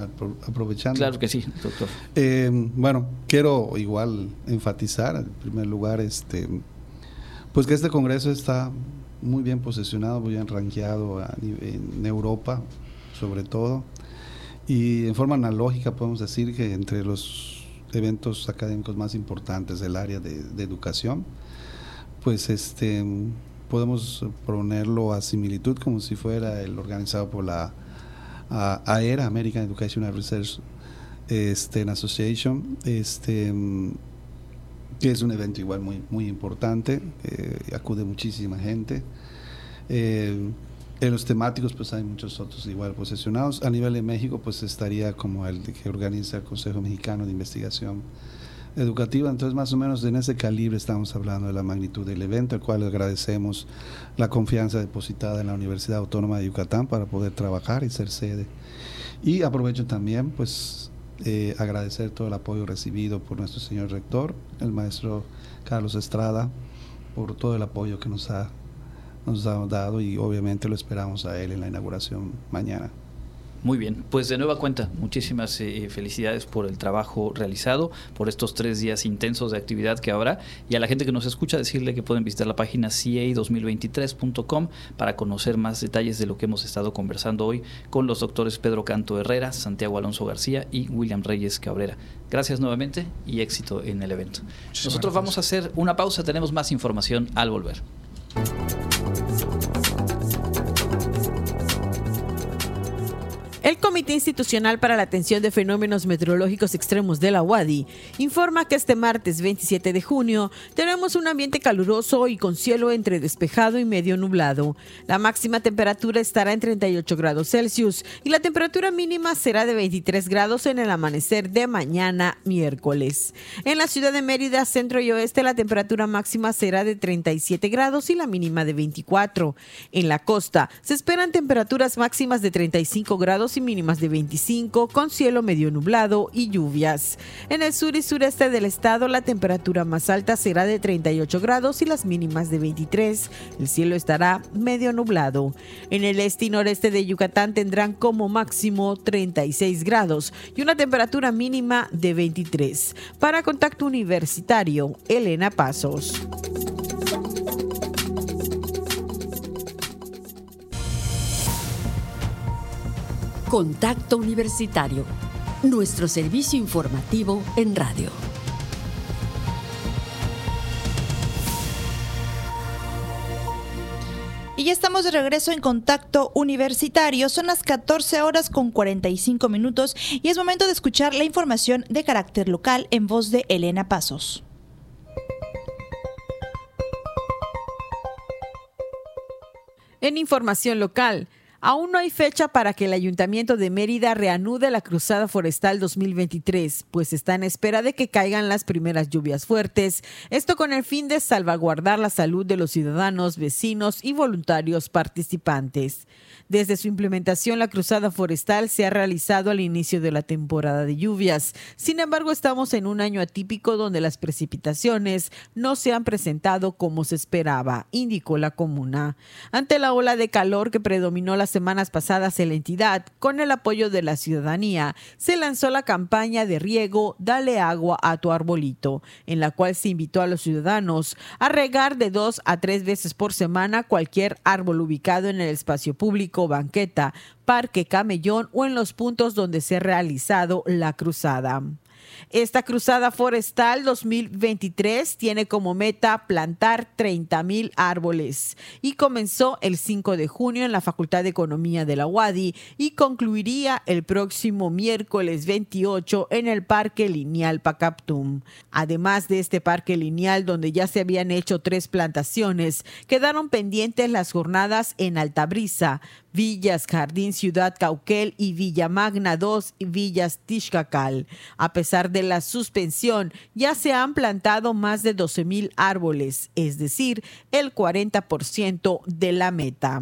aprovechando? Claro que sí, doctor. Eh, bueno, quiero igual enfatizar, en primer lugar, este, pues que este congreso está muy bien posicionado, muy bien rankeado en Europa, sobre todo. Y en forma analógica podemos decir que entre los eventos académicos más importantes del área de, educación, pues este podemos ponerlo a similitud como si fuera el organizado por la AERA, American Educational Research este, Association, este, que es un evento igual muy, muy importante, acude muchísima gente. Eh, en los temáticos, pues hay muchos otros igual posesionados. A nivel de México, pues estaría como el que organiza el Consejo Mexicano de Investigación Educativa. Entonces, más o menos en ese calibre estamos hablando de la magnitud del evento, al cual agradecemos la confianza depositada en la Universidad Autónoma de Yucatán para poder trabajar y ser sede. Y aprovecho también, pues, eh, agradecer todo el apoyo recibido por nuestro señor rector, el maestro Carlos Estrada, por todo el apoyo que nos ha nos ha dado y obviamente lo esperamos a él en la inauguración mañana. Muy bien, pues de nueva cuenta, muchísimas eh, felicidades por el trabajo realizado, por estos tres días intensos de actividad que habrá y a la gente que nos escucha decirle que pueden visitar la página ca2023.com para conocer más detalles de lo que hemos estado conversando hoy con los doctores Pedro Canto Herrera, Santiago Alonso García y William Reyes Cabrera. Gracias nuevamente y éxito en el evento. Nosotros vamos a hacer una pausa, tenemos más información al volver. すいません。El Comité Institucional para la Atención de Fenómenos Meteorológicos Extremos de la UADI informa que este martes 27 de junio tenemos un ambiente caluroso y con cielo entre despejado y medio nublado. La máxima temperatura estará en 38 grados Celsius y la temperatura mínima será de 23 grados en el amanecer de mañana miércoles. En la ciudad de Mérida, centro y oeste, la temperatura máxima será de 37 grados y la mínima de 24. En la costa se esperan temperaturas máximas de 35 grados y mínimas de 25 con cielo medio nublado y lluvias. En el sur y sureste del estado la temperatura más alta será de 38 grados y las mínimas de 23. El cielo estará medio nublado. En el este y noreste de Yucatán tendrán como máximo 36 grados y una temperatura mínima de 23. Para contacto universitario, Elena Pasos. Contacto Universitario, nuestro servicio informativo en radio. Y ya estamos de regreso en contacto universitario. Son las 14 horas con 45 minutos y es momento de escuchar la información de carácter local en voz de Elena Pasos. En información local, Aún no hay fecha para que el Ayuntamiento de Mérida reanude la Cruzada Forestal 2023, pues está en espera de que caigan las primeras lluvias fuertes, esto con el fin de salvaguardar la salud de los ciudadanos, vecinos y voluntarios participantes. Desde su implementación, la Cruzada Forestal se ha realizado al inicio de la temporada de lluvias. Sin embargo, estamos en un año atípico donde las precipitaciones no se han presentado como se esperaba, indicó la comuna. Ante la ola de calor que predominó las semanas pasadas en la entidad, con el apoyo de la ciudadanía, se lanzó la campaña de riego Dale agua a tu arbolito, en la cual se invitó a los ciudadanos a regar de dos a tres veces por semana cualquier árbol ubicado en el espacio público banqueta, parque camellón o en los puntos donde se ha realizado la cruzada. Esta cruzada forestal 2023 tiene como meta plantar 30 mil árboles y comenzó el 5 de junio en la Facultad de Economía de la UADI y concluiría el próximo miércoles 28 en el Parque Lineal Pacaptum. Además de este parque lineal donde ya se habían hecho tres plantaciones, quedaron pendientes las jornadas en Altabrisa, Villas Jardín Ciudad Cauquel y Villa Magna 2 y Villas Tixcacal. A pesar de la suspensión, ya se han plantado más de 12 mil árboles, es decir, el 40% de la meta.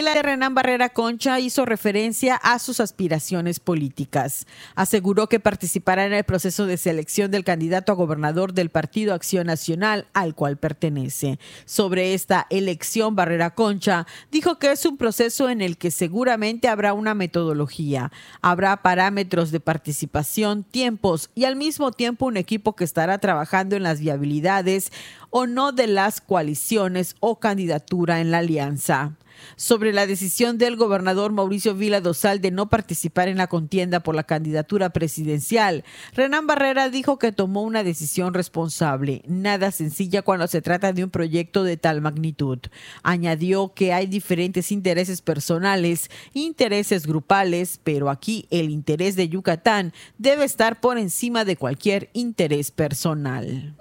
El de Renán Barrera Concha hizo referencia a sus aspiraciones políticas. Aseguró que participará en el proceso de selección del candidato a gobernador del Partido Acción Nacional al cual pertenece. Sobre esta elección, Barrera Concha dijo que es un proceso en el que seguramente habrá una metodología, habrá parámetros de participación, tiempos y al mismo tiempo un equipo que estará trabajando en las viabilidades o no de las coaliciones o candidatura en la alianza sobre la decisión del gobernador Mauricio Vila Dosal de no participar en la contienda por la candidatura presidencial. Renán Barrera dijo que tomó una decisión responsable, nada sencilla cuando se trata de un proyecto de tal magnitud. Añadió que hay diferentes intereses personales, intereses grupales, pero aquí el interés de Yucatán debe estar por encima de cualquier interés personal.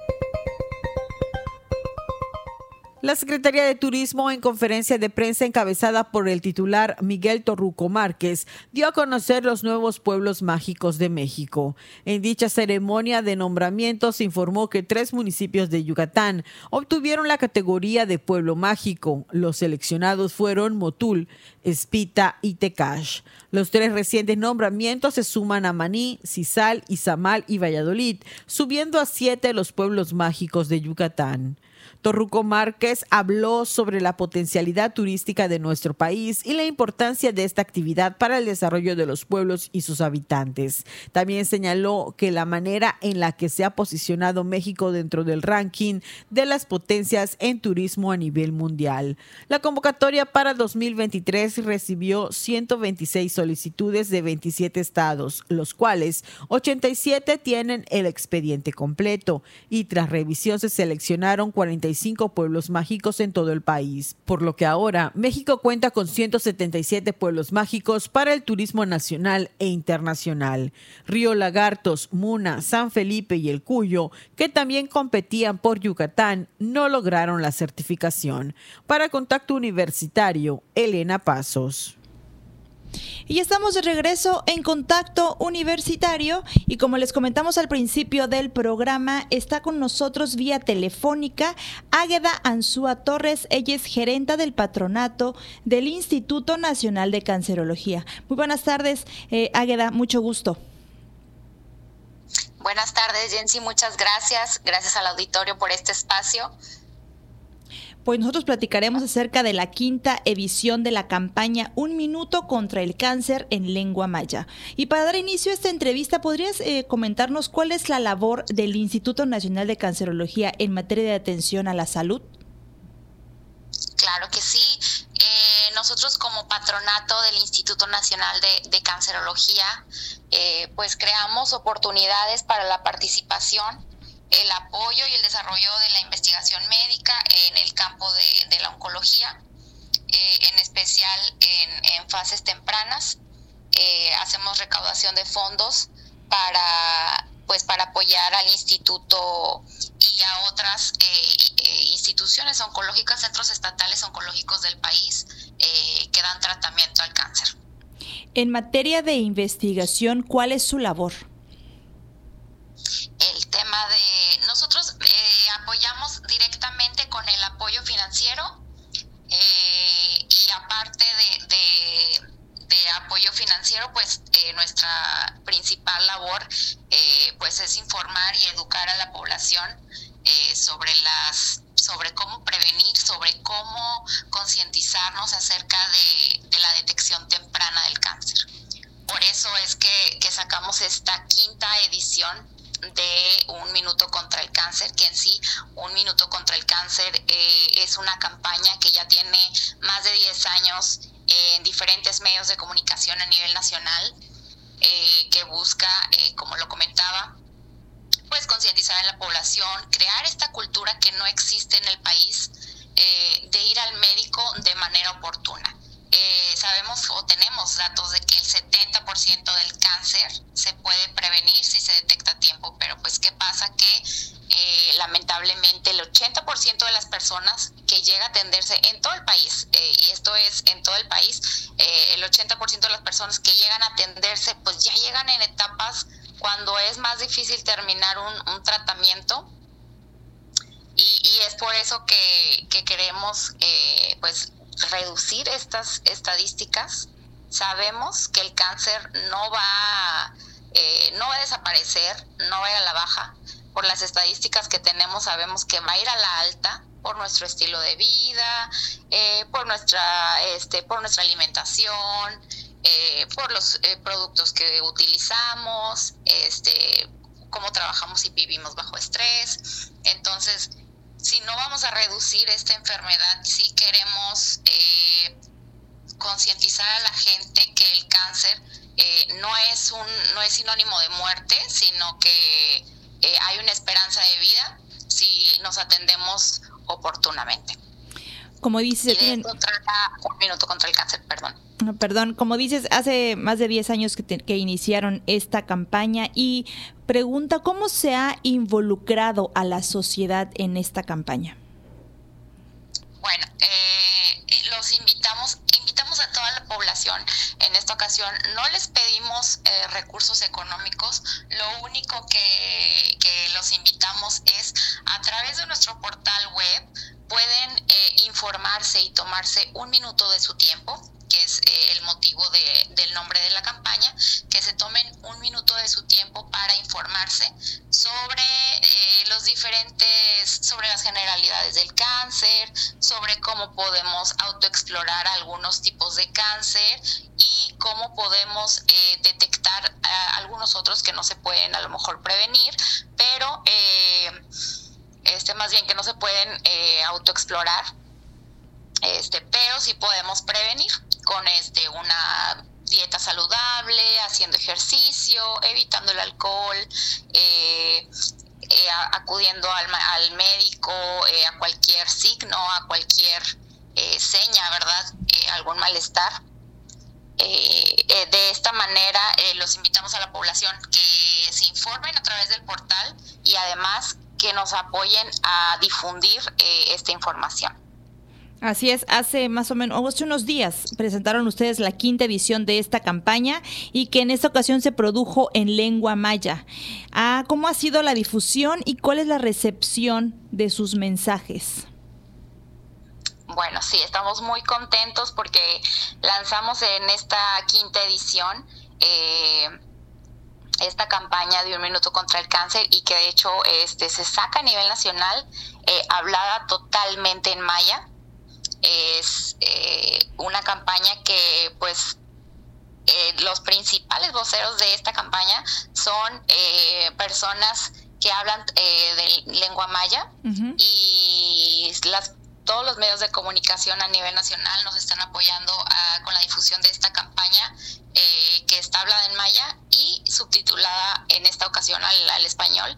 La Secretaría de Turismo, en conferencia de prensa encabezada por el titular Miguel Torruco Márquez, dio a conocer los nuevos pueblos mágicos de México. En dicha ceremonia de nombramiento se informó que tres municipios de Yucatán obtuvieron la categoría de pueblo mágico. Los seleccionados fueron Motul, Espita y Tecash. Los tres recientes nombramientos se suman a Maní, Cisal, Izamal y Valladolid, subiendo a siete los pueblos mágicos de Yucatán. Torruco Márquez habló sobre la potencialidad turística de nuestro país y la importancia de esta actividad para el desarrollo de los pueblos y sus habitantes. También señaló que la manera en la que se ha posicionado México dentro del ranking de las potencias en turismo a nivel mundial. La convocatoria para 2023 recibió 126 solicitudes de 27 estados, los cuales 87 tienen el expediente completo y tras revisión se seleccionaron 45 pueblos mágicos en todo el país, por lo que ahora México cuenta con 177 pueblos mágicos para el turismo nacional e internacional. Río Lagartos, Muna, San Felipe y El Cuyo, que también competían por Yucatán, no lograron la certificación. Para Contacto Universitario, Elena Pasos. Y estamos de regreso en contacto universitario y como les comentamos al principio del programa, está con nosotros vía telefónica Águeda Ansúa Torres, ella es gerenta del patronato del Instituto Nacional de Cancerología. Muy buenas tardes, eh, Águeda, mucho gusto. Buenas tardes, Jensi, muchas gracias. Gracias al auditorio por este espacio pues nosotros platicaremos acerca de la quinta edición de la campaña Un Minuto contra el Cáncer en Lengua Maya. Y para dar inicio a esta entrevista, ¿podrías eh, comentarnos cuál es la labor del Instituto Nacional de Cancerología en materia de atención a la salud? Claro que sí. Eh, nosotros como patronato del Instituto Nacional de, Cancerología, eh, pues creamos oportunidades para la participación el apoyo y el desarrollo de la investigación médica en el campo de, la oncología, eh, en especial en, fases tempranas. Eh, hacemos recaudación de fondos para, pues, para apoyar al instituto y a otras eh, instituciones oncológicas, centros estatales oncológicos del país que dan tratamiento al cáncer. En materia de investigación, ¿cuál es su labor? el tema de nosotros eh, apoyamos directamente con el apoyo financiero eh, y aparte de, apoyo financiero pues eh, nuestra principal labor pues es informar y educar a la población sobre las sobre cómo prevenir, sobre cómo concientizarnos acerca de, la detección temprana del cáncer. Por eso es que, que sacamos esta quinta edición de Un Minuto contra el Cáncer, que en sí Un Minuto contra el Cáncer eh, es una campaña que ya tiene más de 10 años en diferentes medios de comunicación a nivel nacional, eh, que busca, eh, como lo comentaba, pues concientizar en la población, crear esta cultura que no existe en el país de ir al médico de manera oportuna. Eh, sabemos o tenemos datos de que el 70% del cáncer se puede prevenir si se detecta a tiempo, pero pues ¿qué pasa? Que eh, lamentablemente el 80% de las personas que llega a atenderse en todo el país, eh, y esto es en todo el país, el 80% de las personas que llegan a atenderse pues ya llegan en etapas cuando es más difícil terminar un, tratamiento. Y, es por eso que, que queremos pues reducir estas estadísticas. Sabemos que el cáncer no va, eh, no va a desaparecer, no va a ir a la baja. Por las estadísticas que tenemos sabemos que va a ir a la alta por nuestro estilo de vida, eh, por nuestra, este, por nuestra alimentación, eh, por los productos que utilizamos, este, cómo trabajamos y vivimos bajo estrés. Entonces, si no vamos a reducir esta enfermedad, si queremos eh, concientizar a la gente que el cáncer eh, no es un no es sinónimo de muerte, sino que eh, hay una esperanza de vida si nos atendemos oportunamente. Como dices, un minuto contra el cáncer, perdón. Perdón, como dices, hace más de 10 años que, que, iniciaron esta campaña y pregunta, ¿cómo se ha involucrado a la sociedad en esta campaña? Bueno, eh, los invitamos, invitamos a toda la población. En esta ocasión no les pedimos eh, recursos económicos, lo único que, que los invitamos es a través de nuestro portal web pueden eh, informarse y tomarse un minuto de su tiempo que es eh, el motivo del nombre de la campaña, que se tomen un minuto de su tiempo para informarse sobre eh, los diferentes, sobre las generalidades del cáncer, sobre cómo podemos autoexplorar algunos tipos de cáncer y cómo podemos detectar algunos otros que no se pueden a lo mejor prevenir, pero este, más bien que no se pueden eh, autoexplorar, este, pero sí podemos prevenir con este, una dieta saludable, haciendo ejercicio, evitando el alcohol, eh, eh, acudiendo al, al médico, eh, a cualquier signo, a cualquier seña, ¿verdad? algún malestar. de esta manera los invitamos a la población que se informen a través del portal y además que nos apoyen a difundir esta información. Así es, hace más o menos, hace unos días presentaron ustedes la quinta edición de esta campaña y que en esta ocasión se produjo en lengua maya. Ah, ¿Cómo ha sido la difusión y cuál es la recepción de sus mensajes? Bueno, sí, estamos muy contentos porque lanzamos en esta quinta edición eh, esta campaña de un minuto contra el cáncer y que de hecho este, se saca a nivel nacional eh, hablada totalmente en maya es eh, una campaña que pues eh, los principales voceros de esta campaña son eh, personas que hablan de lengua maya y las todos los medios de comunicación a nivel nacional nos están apoyando ah, con la difusión de esta campaña que está hablada en maya y subtitulada en esta ocasión al, al, español.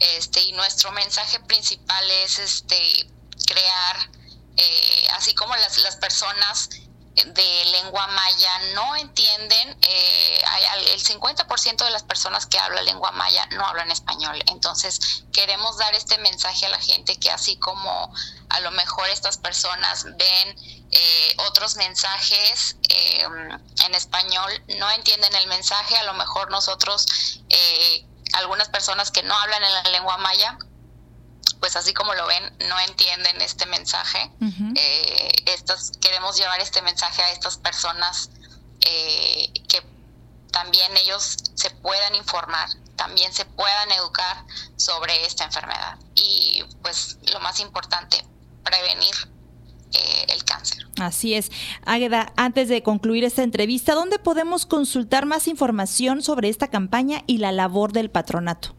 Este, y nuestro mensaje principal es este crear eh, así como las, las personas de lengua maya no entienden, eh, el 50% de las personas que hablan lengua maya no hablan español. Entonces, queremos dar este mensaje a la gente que así como a lo mejor estas personas ven eh, otros mensajes en español, no entienden el mensaje, a lo mejor nosotros, algunas personas que no hablan en la lengua maya, pues así como lo ven, no entienden este mensaje. Eh, estos, queremos llevar este mensaje a estas personas eh, que también ellos se puedan informar, también se puedan educar sobre esta enfermedad. Y pues lo más importante, prevenir eh, el cáncer. Así es. Águeda, antes de concluir esta entrevista, ¿dónde podemos consultar más información sobre esta campaña y la labor del patronato?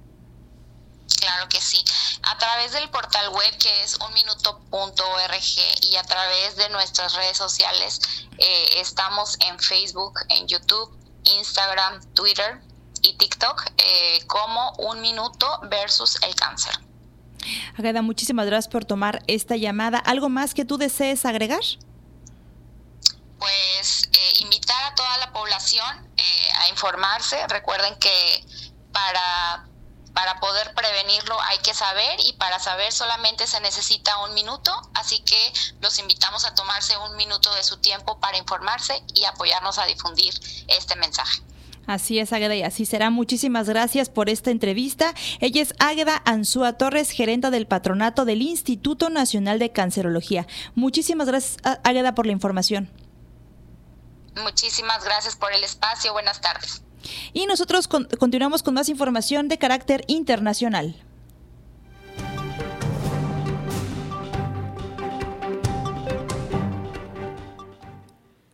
Claro que sí a través del portal web que es unminuto.org y a través de nuestras redes sociales. Eh, estamos en Facebook, en YouTube, Instagram, Twitter y TikTok eh, como Un Minuto versus el Cáncer. Agada, muchísimas gracias por tomar esta llamada. ¿Algo más que tú desees agregar? Pues eh, invitar a toda la población a informarse. Recuerden que para para poder prevenirlo hay que saber y para saber solamente se necesita un minuto, así que los invitamos a tomarse un minuto de su tiempo para informarse y apoyarnos a difundir este mensaje. Así es, Águeda, y así será. Muchísimas gracias por esta entrevista. Ella es Águeda Ansúa Torres, gerenta del patronato del Instituto Nacional de Cancerología. Muchísimas gracias, Águeda, por la información. Muchísimas gracias por el espacio. Buenas tardes. Y nosotros continuamos con más información de carácter internacional.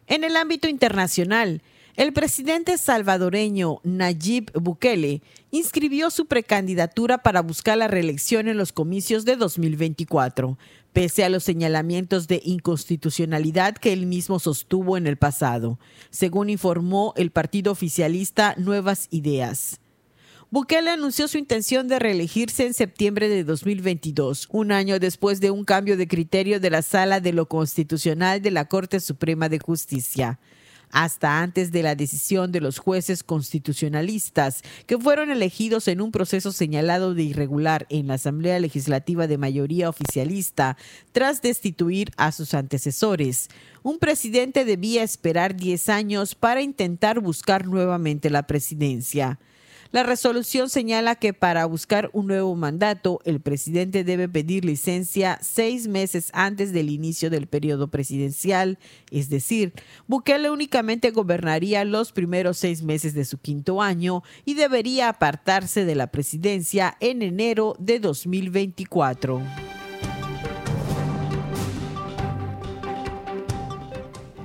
En el ámbito internacional, el presidente salvadoreño Nayib Bukele inscribió su precandidatura para buscar la reelección en los comicios de 2024 pese a los señalamientos de inconstitucionalidad que él mismo sostuvo en el pasado, según informó el partido oficialista Nuevas Ideas. Bukele anunció su intención de reelegirse en septiembre de 2022, un año después de un cambio de criterio de la Sala de lo Constitucional de la Corte Suprema de Justicia hasta antes de la decisión de los jueces constitucionalistas que fueron elegidos en un proceso señalado de irregular en la Asamblea Legislativa de mayoría oficialista tras destituir a sus antecesores. Un presidente debía esperar 10 años para intentar buscar nuevamente la presidencia. La resolución señala que para buscar un nuevo mandato, el presidente debe pedir licencia seis meses antes del inicio del periodo presidencial, es decir, Bukele únicamente gobernaría los primeros seis meses de su quinto año y debería apartarse de la presidencia en enero de 2024.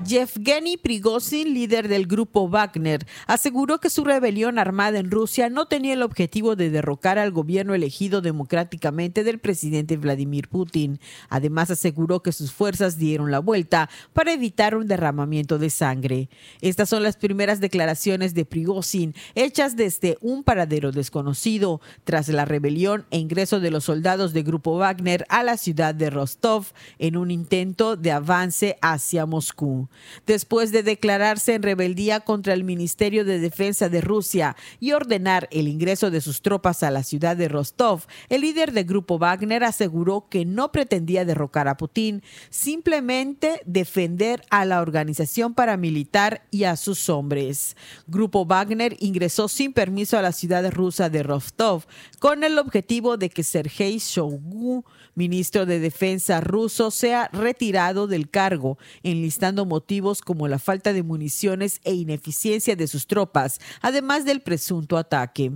Yevgeny Prigozhin, líder del grupo Wagner, aseguró que su rebelión armada en Rusia no tenía el objetivo de derrocar al gobierno elegido democráticamente del presidente Vladimir Putin. Además, aseguró que sus fuerzas dieron la vuelta para evitar un derramamiento de sangre. Estas son las primeras declaraciones de Prigozhin hechas desde un paradero desconocido tras la rebelión e ingreso de los soldados del grupo Wagner a la ciudad de Rostov en un intento de avance hacia Moscú. Después de declararse en rebeldía contra el Ministerio de Defensa de Rusia y ordenar el ingreso de sus tropas a la ciudad de Rostov, el líder del grupo Wagner aseguró que no pretendía derrocar a Putin, simplemente defender a la organización paramilitar y a sus hombres. Grupo Wagner ingresó sin permiso a la ciudad rusa de Rostov con el objetivo de que Sergei Shoigu, ministro de Defensa ruso, sea retirado del cargo, enlistando motivos como la falta de municiones e ineficiencia de sus tropas, además del presunto ataque.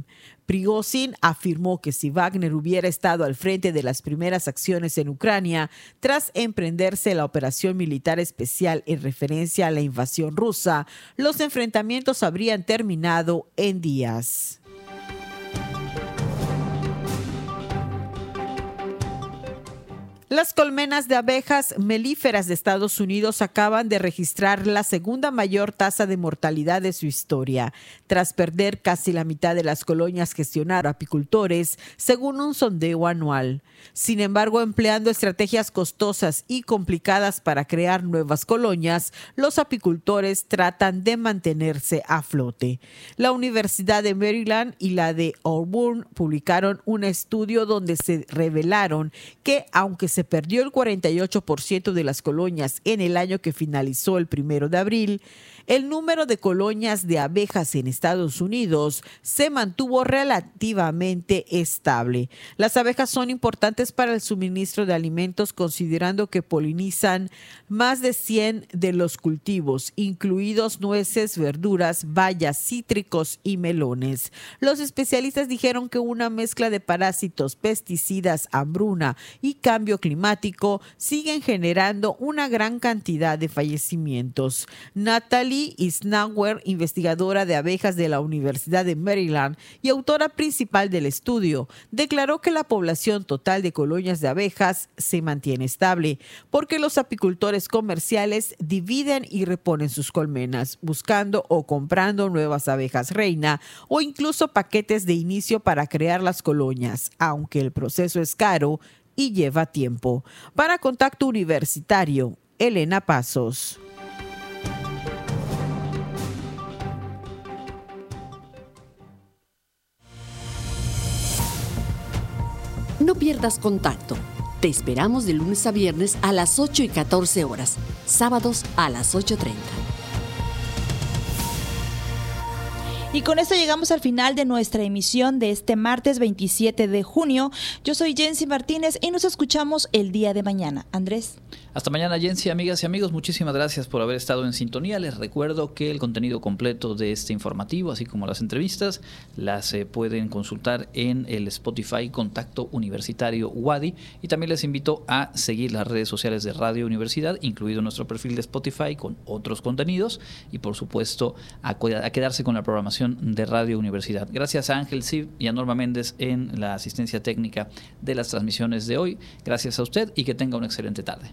Prigozhin afirmó que si Wagner hubiera estado al frente de las primeras acciones en Ucrania, tras emprenderse la operación militar especial en referencia a la invasión rusa, los enfrentamientos habrían terminado en días. Las colmenas de abejas melíferas de Estados Unidos acaban de registrar la segunda mayor tasa de mortalidad de su historia, tras perder casi la mitad de las colonias gestionadas por apicultores, según un sondeo anual. Sin embargo, empleando estrategias costosas y complicadas para crear nuevas colonias, los apicultores tratan de mantenerse a flote. La Universidad de Maryland y la de Auburn publicaron un estudio donde se revelaron que, aunque se perdió el 48% de las colonias en el año que finalizó el primero de abril, el número de colonias de abejas en Estados Unidos se mantuvo relativamente estable. Las abejas son importantes para el suministro de alimentos considerando que polinizan más de 100 de los cultivos, incluidos nueces, verduras, bayas, cítricos y melones. Los especialistas dijeron que una mezcla de parásitos, pesticidas, hambruna y cambio climático siguen generando una gran cantidad de fallecimientos. Natalie Isnauer, investigadora de abejas de la Universidad de Maryland y autora principal del estudio, declaró que la población total de colonias de abejas se mantiene estable porque los apicultores comerciales dividen y reponen sus colmenas, buscando o comprando nuevas abejas reina o incluso paquetes de inicio para crear las colonias, aunque el proceso es caro y lleva tiempo. Para Contacto Universitario, Elena Pasos. No pierdas contacto. Te esperamos de lunes a viernes a las 8 y 14 horas, sábados a las 8.30. Y con esto llegamos al final de nuestra emisión de este martes 27 de junio. Yo soy Jensi Martínez y nos escuchamos el día de mañana. Andrés. Hasta mañana, Jensi, amigas y amigos. Muchísimas gracias por haber estado en sintonía. Les recuerdo que el contenido completo de este informativo, así como las entrevistas, las eh, pueden consultar en el Spotify Contacto Universitario Wadi. Y también les invito a seguir las redes sociales de Radio Universidad, incluido nuestro perfil de Spotify con otros contenidos. Y por supuesto, a, a quedarse con la programación de Radio Universidad. Gracias a Ángel Sib y a Norma Méndez en la asistencia técnica de las transmisiones de hoy. Gracias a usted y que tenga una excelente tarde.